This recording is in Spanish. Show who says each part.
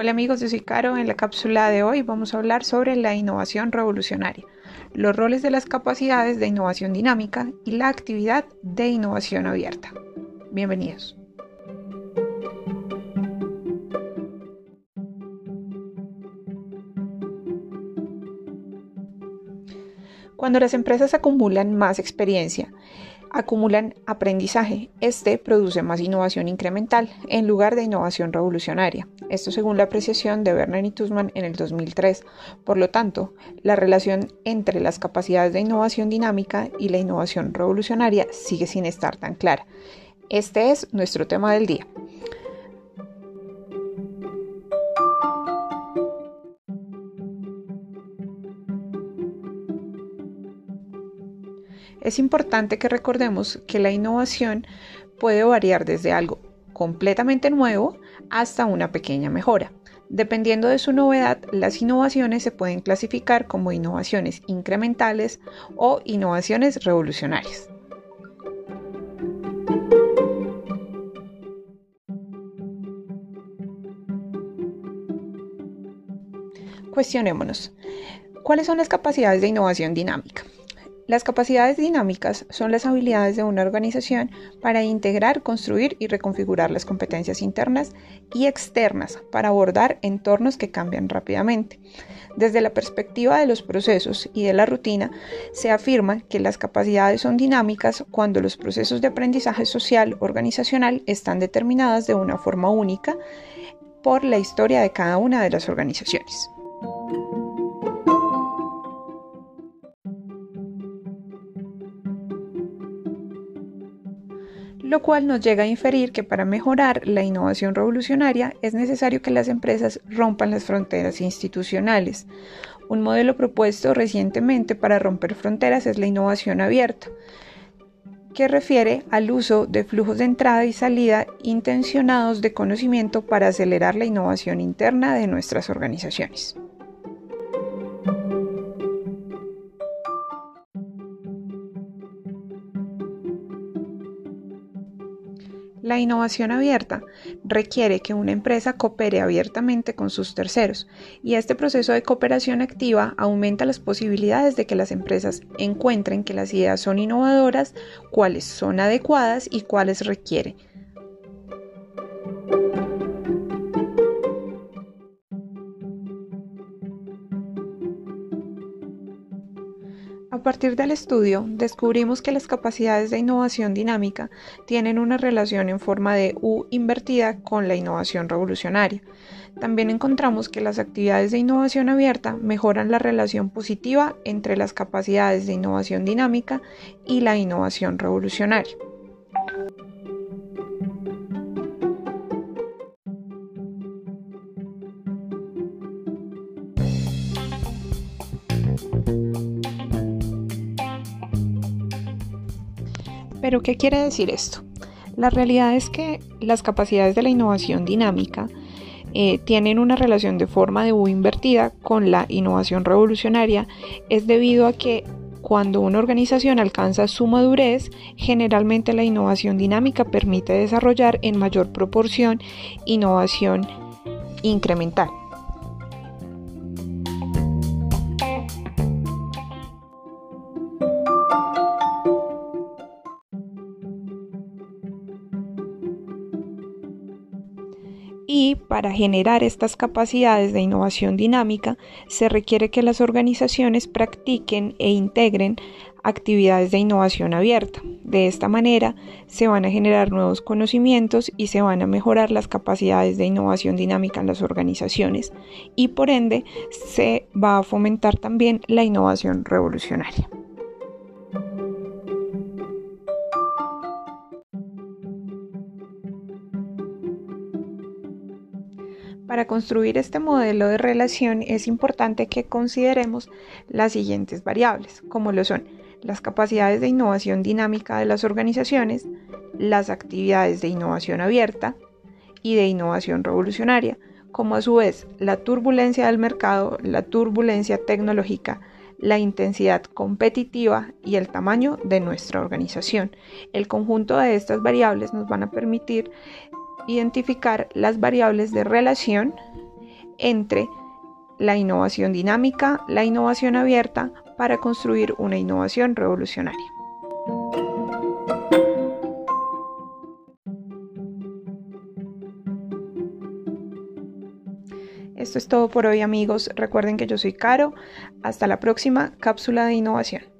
Speaker 1: Hola amigos, yo soy Caro. En la cápsula de hoy vamos a hablar sobre la innovación revolucionaria, los roles de las capacidades de innovación dinámica y la actividad de innovación abierta. Bienvenidos. Cuando las empresas acumulan más experiencia, acumulan aprendizaje. Este produce más innovación incremental en lugar de innovación revolucionaria. Esto según la apreciación de Werner y Tussman en el 2003. Por lo tanto, la relación entre las capacidades de innovación dinámica y la innovación revolucionaria sigue sin estar tan clara. Este es nuestro tema del día. Es importante que recordemos que la innovación puede variar desde algo completamente nuevo hasta una pequeña mejora. Dependiendo de su novedad, las innovaciones se pueden clasificar como innovaciones incrementales o innovaciones revolucionarias. Cuestionémonos, ¿cuáles son las capacidades de innovación dinámica? Las capacidades dinámicas son las habilidades de una organización para integrar, construir y reconfigurar las competencias internas y externas para abordar entornos que cambian rápidamente. Desde la perspectiva de los procesos y de la rutina, se afirma que las capacidades son dinámicas cuando los procesos de aprendizaje social organizacional están determinadas de una forma única por la historia de cada una de las organizaciones. Lo cual nos llega a inferir que para mejorar la innovación revolucionaria es necesario que las empresas rompan las fronteras institucionales. Un modelo propuesto recientemente para romper fronteras es la innovación abierta, que refiere al uso de flujos de entrada y salida intencionados de conocimiento para acelerar la innovación interna de nuestras organizaciones. La innovación abierta requiere que una empresa coopere abiertamente con sus terceros y este proceso de cooperación activa aumenta las posibilidades de que las empresas encuentren que las ideas son innovadoras, cuáles son adecuadas y cuáles requieren A partir del estudio, descubrimos que las capacidades de innovación dinámica tienen una relación en forma de U invertida con la innovación revolucionaria. También encontramos que las actividades de innovación abierta mejoran la relación positiva entre las capacidades de innovación dinámica y la innovación revolucionaria. Pero, ¿qué quiere decir esto? La realidad es que las capacidades de la innovación dinámica eh, tienen una relación de forma de U invertida con la innovación revolucionaria, es debido a que cuando una organización alcanza su madurez, generalmente la innovación dinámica permite desarrollar en mayor proporción innovación incremental. Y para generar estas capacidades de innovación dinámica se requiere que las organizaciones practiquen e integren actividades de innovación abierta. De esta manera se van a generar nuevos conocimientos y se van a mejorar las capacidades de innovación dinámica en las organizaciones y por ende se va a fomentar también la innovación revolucionaria. Para construir este modelo de relación es importante que consideremos las siguientes variables, como lo son las capacidades de innovación dinámica de las organizaciones, las actividades de innovación abierta y de innovación revolucionaria, como a su vez la turbulencia del mercado, la turbulencia tecnológica, la intensidad competitiva y el tamaño de nuestra organización. El conjunto de estas variables nos van a permitir identificar las variables de relación entre la innovación dinámica, la innovación abierta, para construir una innovación revolucionaria. Esto es todo por hoy amigos. Recuerden que yo soy Caro. Hasta la próxima cápsula de innovación.